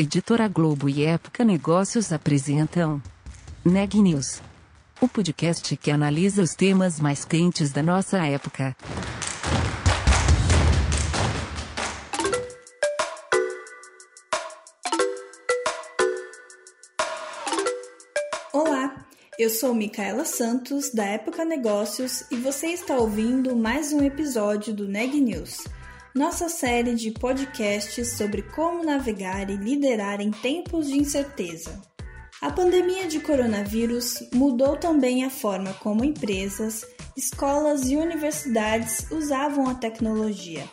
Editora Globo e Época Negócios apresentam Neg News, o podcast que analisa os temas mais quentes da nossa época. Olá, eu sou Micaela Santos da Época Negócios e você está ouvindo mais um episódio do Neg News nossa série de podcasts sobre como navegar e liderar em tempos de incerteza. A pandemia de coronavírus mudou também a forma como empresas, escolas e universidades usavam a tecnologia.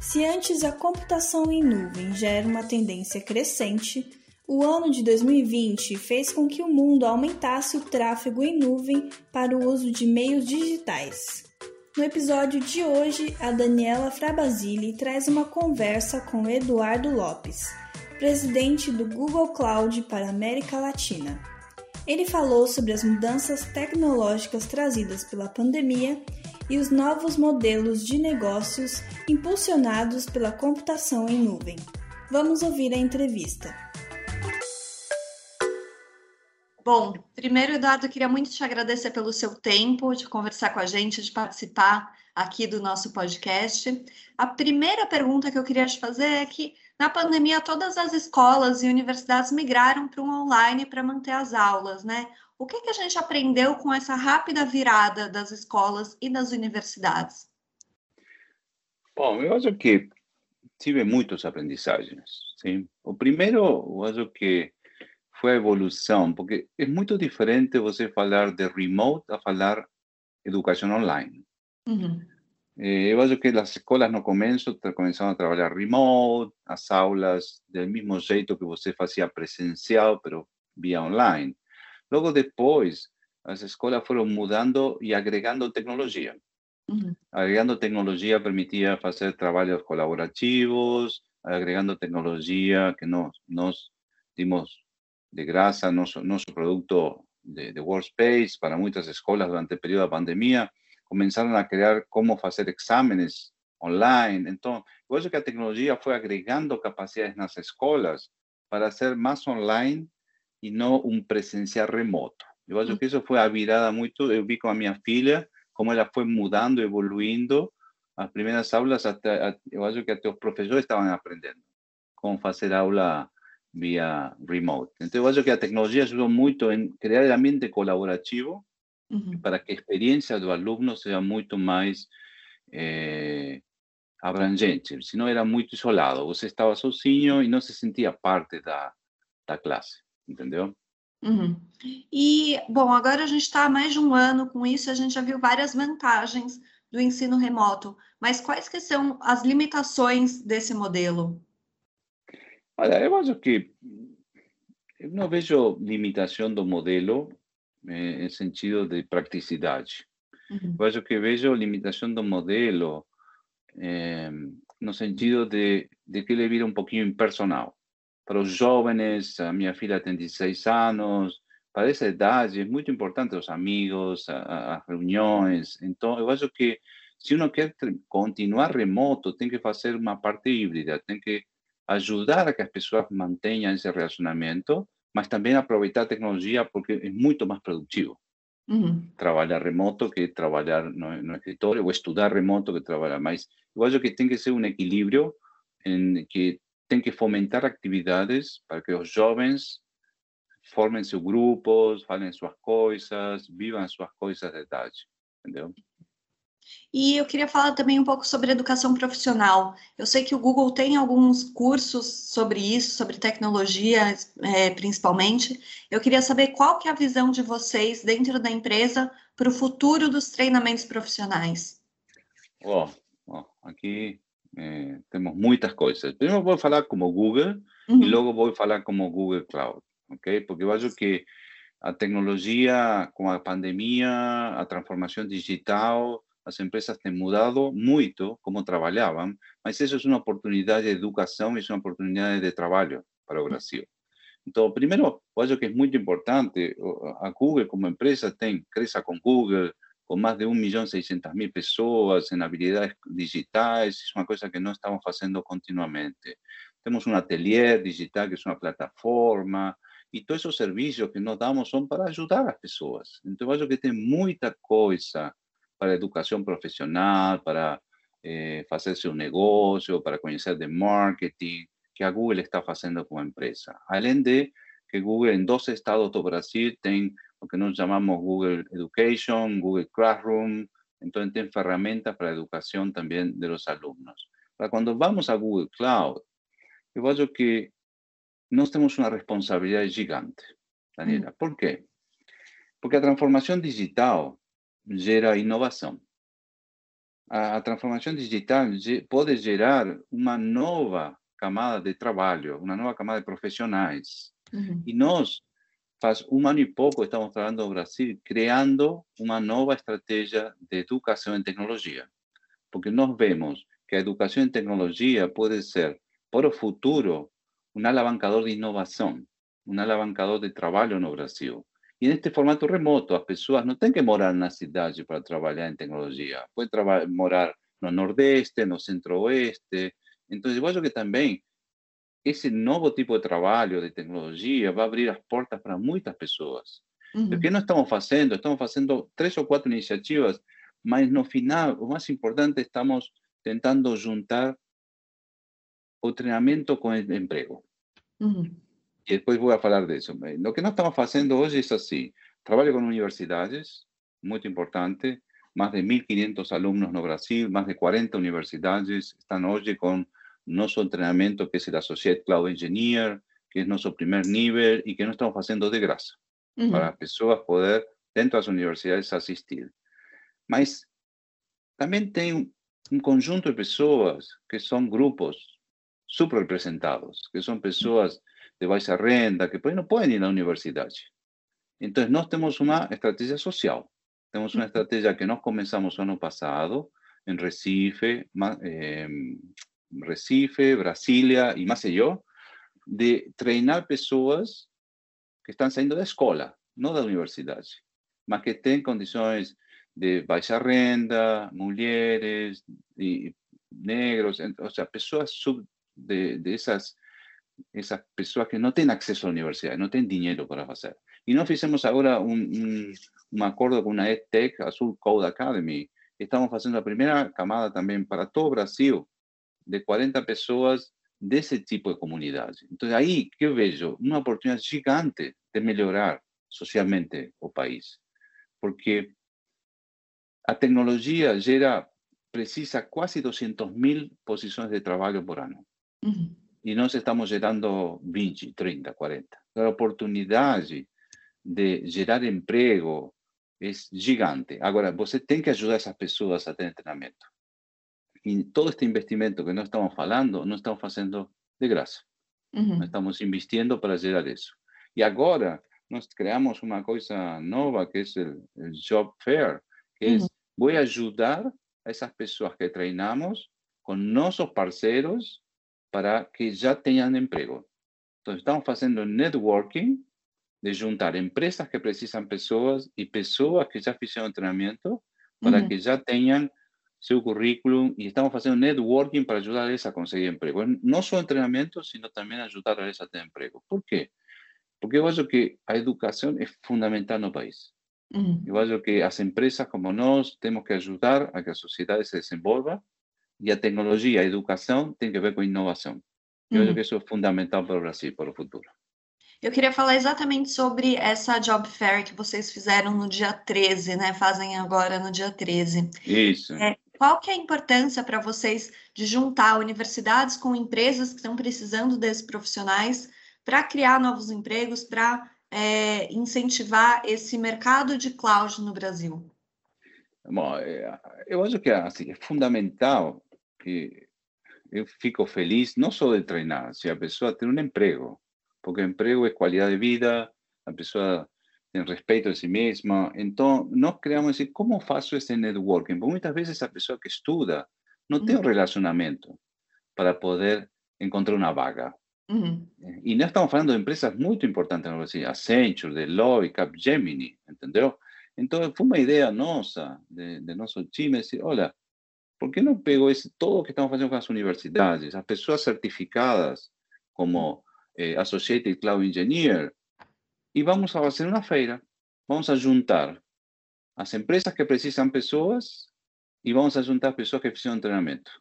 Se antes a computação em nuvem já era uma tendência crescente, o ano de 2020 fez com que o mundo aumentasse o tráfego em nuvem para o uso de meios digitais. No episódio de hoje, a Daniela Frabasili traz uma conversa com Eduardo Lopes, presidente do Google Cloud para a América Latina. Ele falou sobre as mudanças tecnológicas trazidas pela pandemia e os novos modelos de negócios impulsionados pela computação em nuvem. Vamos ouvir a entrevista. Bom, primeiro, Eduardo, queria muito te agradecer pelo seu tempo de conversar com a gente, de participar aqui do nosso podcast. A primeira pergunta que eu queria te fazer é que, na pandemia, todas as escolas e universidades migraram para um online para manter as aulas, né? O que, que a gente aprendeu com essa rápida virada das escolas e das universidades? Bom, eu acho que tive muitos aprendizagens. Sim? O primeiro, eu acho que foi a evolução, porque é muito diferente você falar de remote a falar educação online. Uhum. Eu acho que as escolas no começo começaram a trabalhar remote, as aulas do mesmo jeito que você fazia presencial, pero via online. Logo depois, as escolas foram mudando e agregando tecnologia. Uhum. Agregando tecnologia permitia fazer trabalhos colaborativos, agregando tecnologia que nós, nós dimos de grasa, noso, noso producto de, de workspace para muchas escuelas durante el periodo de pandemia, comenzaron a crear cómo hacer exámenes online. Entonces, por eso que a tecnologia foi agregando capacidades nas escolas para ser mais online e não um presencial remoto. Eu acho mm. que isso foi a virada muito. Vi com a minha filha como ela foi mudando, evoluindo. As primeiras aulas, até, eu que até os professores estavam aprendendo como fazer aula via remote. Entonces, yo creo que la tecnología ayudó mucho en crear el ambiente colaborativo para que a experiencia del alumno sea mucho más eh, abrangente. Si no, era muy isolado. Você estaba sozinho y no se sentía parte da, da classe, entendeu? Uhum. E, bom, agora a gente está há mais de um ano com isso, a gente já viu várias vantagens do ensino remoto, mas quais que são as limitações desse modelo? Olha, eu acho que eu não vejo limitação do modelo eh, em sentido de praticidade. Uhum. Eu acho que vejo limitação do modelo eh, no sentido de, de que ele vira um pouquinho impersonal. Para os jovens, a minha filha tem 16 anos, para essa idade é muito importante os amigos, as reuniões. Então, eu acho que se uno quer continuar remoto, tem que fazer uma parte híbrida, tem que ayudar a que las personas mantengan ese relacionamiento, mas también aprovechar tecnología porque es mucho más productivo. Trabajar remoto que trabajar no, no escritorio o estudiar remoto que trabajar más. Igual que tiene que ser un equilibrio en que tiene que fomentar actividades para que los jóvenes formen sus grupos, falen sus cosas, vivan sus cosas de detalle. ¿Entendeu? E eu queria falar também um pouco sobre educação profissional. Eu sei que o Google tem alguns cursos sobre isso, sobre tecnologia, é, principalmente. Eu queria saber qual que é a visão de vocês dentro da empresa para o futuro dos treinamentos profissionais. Oh, oh aqui é, temos muitas coisas. Primeiro vou falar como Google uhum. e logo vou falar como Google Cloud, ok? Porque eu acho que a tecnologia, com a pandemia, a transformação digital, as empresas têm mudado muito como trabalhavam, mas isso é uma oportunidade de educação e é uma oportunidade de trabalho para mm. o Brasil. Então, primeiro, eu acho que é muito importante, a Google como empresa tem, cresça com Google, com mais de 1 milhão e 600 mil pessoas em habilidades digitais, isso é uma coisa que nós estamos fazendo continuamente. Temos um ateliê digital, que é uma plataforma, e todos os serviços que nós damos são para ajudar as pessoas. Então, eu acho que tem muita coisa para educação profissional, para eh, fazer seu negócio, para conhecer de marketing, que a Google está fazendo com a empresa. Além de que Google, em dois estados do Brasil, tem o que nós chamamos Google Education, Google Classroom, então tem ferramentas para a educação também dos alunos. Para quando vamos a Google Cloud, eu acho que nós temos uma responsabilidade gigante, Daniela. Mm. Por quê? Porque a transformação digital gera inovação. A, a transformação digital pode gerar uma nova camada de trabalho, uma nova camada de profissionais. Uhum. E nós, faz um ano e pouco, estamos trabalhando no Brasil, criando uma nova estratégia de educação em tecnologia. Porque nós vemos que a educação em tecnologia pode ser, para o futuro, un alavancador de innovación, un alavancador de trabajo no Brasil. E neste formato remoto, as pessoas não têm que morar na cidade para trabalhar em tecnologia. Pode morar no Nordeste, no Centro-Oeste. Então, eu acho que também esse novo tipo de trabalho de tecnologia vai abrir as portas para muitas pessoas. Uhum. O que nós estamos fazendo? Estamos fazendo três ou quatro iniciativas, mas no final, o mais importante, estamos tentando juntar o treinamento com o emprego. Uhum. E depois vou falar disso. O que nós estamos fazendo hoje é assim: trabalho com universidades, muito importante, mais de 1.500 alunos no Brasil, mais de 40 universidades estão hoje com nosso treinamento, que é o Associate Cloud Engineer, que é nosso primeiro nível e que nós estamos fazendo de graça, uhum. para as pessoas poder, dentro das universidades, assistir. Mas também tem um conjunto de pessoas que são grupos subrepresentados, que son personas de baixa renda, que por aí não podem ir à universidade. Então, nós temos uma estratégia social. tenemos una estrategia que comenzamos começamos ano pasado en Recife, eh, Recife, Brasília e Maceió, de treinar personas que estão saindo escuela no de la universidad mas que têm condiciones de baixa renda, mujeres e negros, ou seja, personas sub, de, esas esas, pessoas que não têm acesso à universidade, não têm dinheiro para fazer. E nós fizemos agora um, um, um acordo com a EdTech, a Sul Code Academy. Estamos fazendo a primeira camada também para todo Brasil, de 40 pessoas desse tipo de comunidade. Então, aí que eu vejo uma oportunidade gigante de melhorar socialmente o país. Porque a tecnologia gera, precisa quase 200 mil posições de trabalho por ano. Uhum. E nós estamos gerando 20, 30, 40. A oportunidade de gerar emprego é gigante. Agora, você tem que ajudar essas pessoas a ter treinamento. E todo este investimento que nós estamos falando, nós estamos fazendo de graça. Uhum. Nós estamos investindo para gerar isso. E agora, nós criamos uma coisa nova, que é o Job Fair, que uhum. é, vou ajudar essas pessoas que treinamos com nossos parceiros para que já tenham emprego. Então, estamos fazendo networking de juntar empresas que precisam pessoas e pessoas que já fizeram treinamento para que já tenham seu currículo e estamos fazendo networking para ajudar eles a conseguir emprego. Não só treinamento, sino também ajudar eles a ter emprego. Por quê? Porque eu acho que a educação é fundamental no país. Uhum. Eu que as empresas como nós temos que ajudar a que a sociedade se desenvolva y a tecnologia, a educação tem que ver com inovação. Eu uhum. acho que isso é fundamental para o Brasil, para o futuro. Eu queria falar exatamente sobre essa Job Fair que vocês fizeram no dia 13, né? Fazem agora no dia 13. Isso. É, qual que é a importância para vocês de juntar universidades com empresas que estão precisando desses profissionais para criar novos empregos, para é, incentivar esse mercado de cloud no Brasil? Bom, é, eu acho que assim, é fundamental que eu fico feliz não só de treinar, se a pessoa tem um emprego, porque emprego é qualidade de vida, a pessoa tem respeito a si mesma. Então, nós criamos assim, como faço esse networking? Porque muitas vezes a pessoa que estuda não tem um relacionamento para poder encontrar uma vaga. Uhum. E nós estamos falando de empresas muito importantes no Brasil, Accenture, Deloitte, Capgemini, entendeu? Então, foi uma ideia nossa, de, de nosso time, assim, olha, por que não pegou esse, todo o que estamos fazendo com as universidades, as pessoas certificadas como eh, Associated Cloud Engineer, e vamos a fazer uma feira, vamos a juntar as empresas que precisam pessoas e vamos a juntar pessoas que precisam treinamento.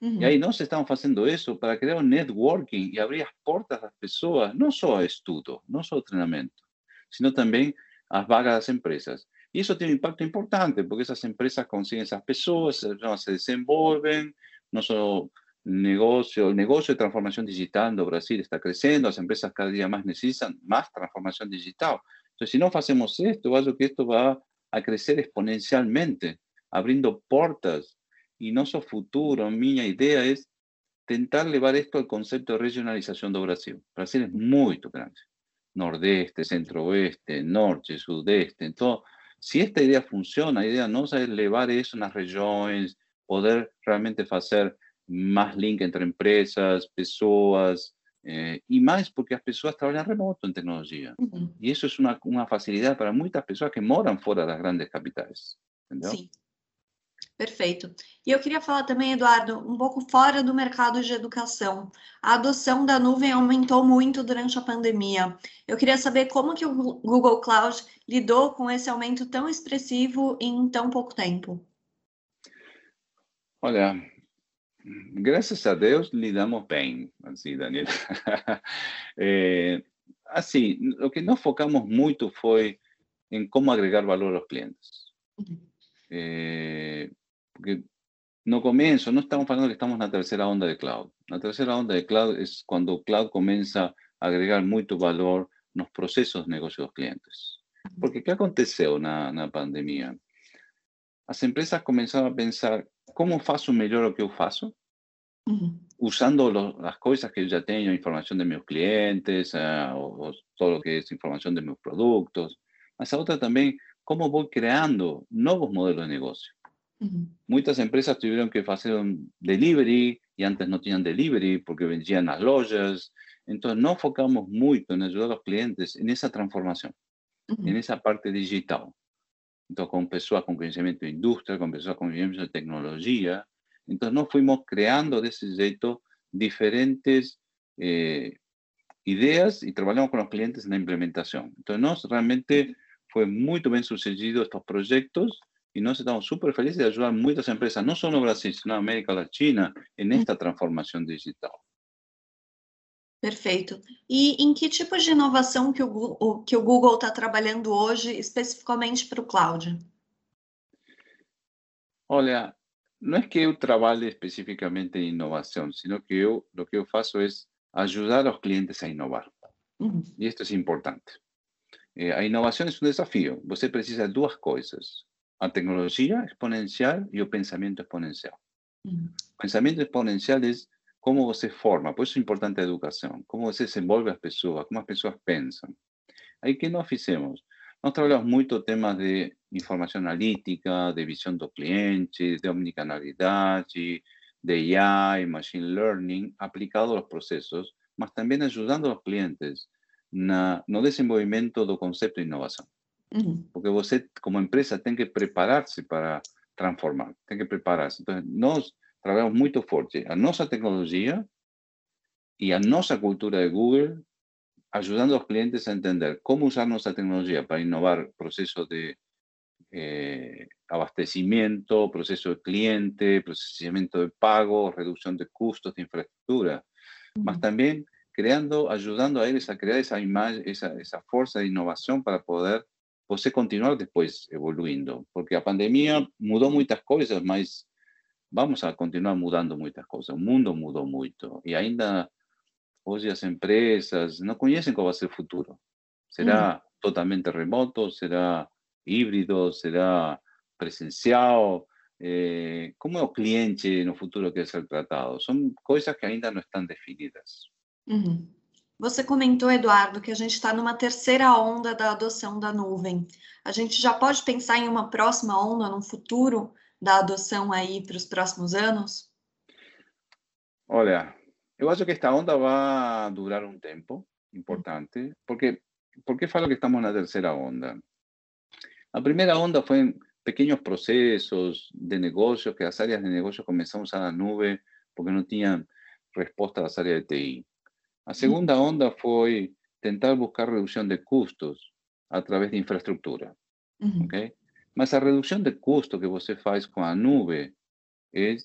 Uhum. E aí nós estamos fazendo isso para criar um networking e abrir as portas das pessoas, não só a estudo, não só o treinamento, sino também as vagas das empresas. Y eso tiene un impacto importante porque esas empresas consiguen esas personas, se desenvuelven, no solo negocio, el negocio de transformación digital de Brasil está creciendo, las empresas cada día más necesitan más transformación digital. Entonces, si no hacemos esto, algo que esto va a crecer exponencialmente, abriendo puertas. Y nuestro futuro, mi idea es tentar llevar esto al concepto de regionalización de Brasil. Brasil es muy grande. Nordeste, centro-oeste, norte, sudeste, todo si esta idea funciona, la idea no es elevar eso en las regiones, poder realmente hacer más link entre empresas, personas, eh, y más porque las personas trabajan remoto en tecnología. Y eso es una, una, facilidad para muchas personas que moran fuera de las grandes capitales. Sí. Perfeito. E eu queria falar também, Eduardo, um pouco fora do mercado de educação. A adoção da nuvem aumentou muito durante a pandemia. Eu queria saber como que o Google Cloud lidou com esse aumento tão expressivo em tão pouco tempo. Olha, graças a Deus lidamos bem, assim, Daniel. é, assim, o que nós focamos muito foi em como agregar valor aos clientes. Uhum. É, porque no comienzo, no estamos hablando que estamos en la tercera onda de cloud. La tercera onda de cloud es cuando cloud comienza a agregar mucho valor en los processos de negócio dos clientes. Porque ¿qué aconteceu na, na pandemia? As empresas começaram a pensar como faço melhor o que eu faço, usando los, as coisas que eu já tenho, informação de meus clientes, uh, ou, ou todo o que é informação de meus produtos, mas a outra também, como vou criando novos modelos de negócio. Muchas empresas tuvieron que hacer un delivery y antes no tenían delivery porque vendían las lojas. Entonces, no enfocamos mucho en ayudar a los clientes en esa transformación, en esa parte digital. Entonces, con personas con conocimiento de industria, con personas con conocimiento de tecnología. Entonces, nos fuimos creando de ese jeito diferentes eh, ideas y trabajamos con los clientes en la implementación. Entonces, nos realmente fue muy bien sucedido estos proyectos y nos estamos súper felices de ayudar a muchas empresas, no solo en Brasil, en América Latina, en esta transformação digital. Perfeito. E em que tipo de inovação que o, que o Google está trabalhando hoje, especificamente para o cloud? Olha, não é que eu trabalhe especificamente em inovação, sino que eu, o que eu faço é ajudar os clientes a inovar. Uhum. E isso é importante. Eh, a inovação é um desafio. Você precisa de duas coisas: a tecnología exponencial y o pensamiento exponencial. Mm. Pensamiento exponencial es cómo você forma, por isso é importante a educação, como você desenvolve as pessoas, como as pessoas pensam. Aí que nós fizemos? Nós trabalhamos muito temas de informação analítica, de visão do cliente, de omnicanalidade, de AI, machine learning, aplicado aos processos, mas também ajudando os clientes na, no desenvolvimento do conceito de inovação. Porque você, como empresa, tem que preparar-se para transformar, tem que preparar-se. Então, nós trabalhamos muito forte a nossa tecnologia e a nossa cultura de Google, ajudando os clientes a entender como usar nossa tecnologia para inovar processo de eh, abastecimiento, proceso de cliente, procesamiento de pago, reducción de costos de infraestructura, uh -huh. mas también creando, ayudando a ellos a crear esa imagen, esa, esa fuerza de innovación para poder você continuar depois evoluindo, porque a pandemia mudou muitas coisas, mas vamos a continuar mudando muitas coisas. O mundo mudou muito e ainda hoje as empresas não conhecem qual vai ser o futuro. Será hum. totalmente remoto? Será híbrido? Será presencial? Eh, como é o cliente no futuro que quer ser tratado? São coisas que ainda não estão definidas. Uhum. Você comentou, Eduardo, que a gente está numa terceira onda da adoção da nuvem. A gente já pode pensar em uma próxima onda, num futuro da adoção aí para os próximos anos? Olha, eu acho que esta onda vai durar um tempo importante, porque por que falo que estamos na terceira onda? A primeira onda foi pequeños procesos de negocio, que las áreas de negocio comenzaron a usar la nube porque no tenían respuesta a las áreas de TI. La segunda onda fue tentar buscar reducción de costos a través de infraestructura. Uhum. Ok? Mas a redução de custo que você faz com a nuvem é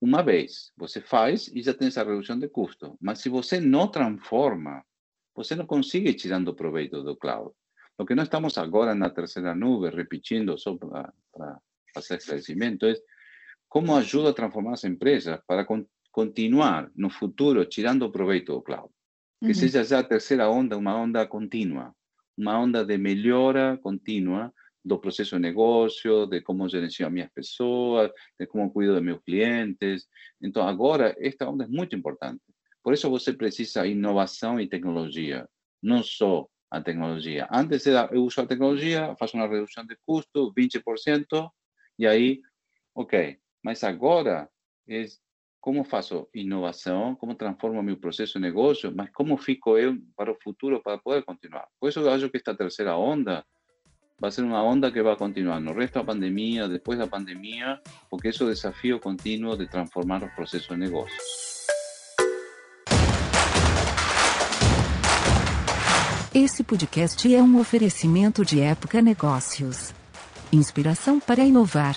uma vez. Você faz e já tem essa redução de custo. Mas se você não transforma, você não consegue tirando proveito do cloud. O que nós estamos agora na terceira nuvem, repetindo só para fazer esclarecimento, é como ajuda a transformar as empresas para con continuar no futuro tirando proveito do cloud. Que uhum. seja já a terceira onda, uma onda contínua, uma onda de melhora contínua do proceso de negocio, de cómo gerencio a mis personas, de cómo cuido de mis clientes. Entonces, ahora esta onda es muy importante. Por eso você precisa innovación y tecnología, no solo a tecnología. Antes era, eu uso a tecnología, faço una reducción de custo, 20%, y ahí, ok. Mas agora es cómo faço innovación, cómo transformo mi proceso de negocio, mas cómo fico eu para el futuro para poder continuar. Por eso acho que esta tercera onda va a ser una onda que va a continuar no resto la pandemia, después de la pandemia, porque es o desafío continuo de transformar los procesos de negocio. Esse podcast é um oferecimento de Época Negócios. Inspiração para inovar.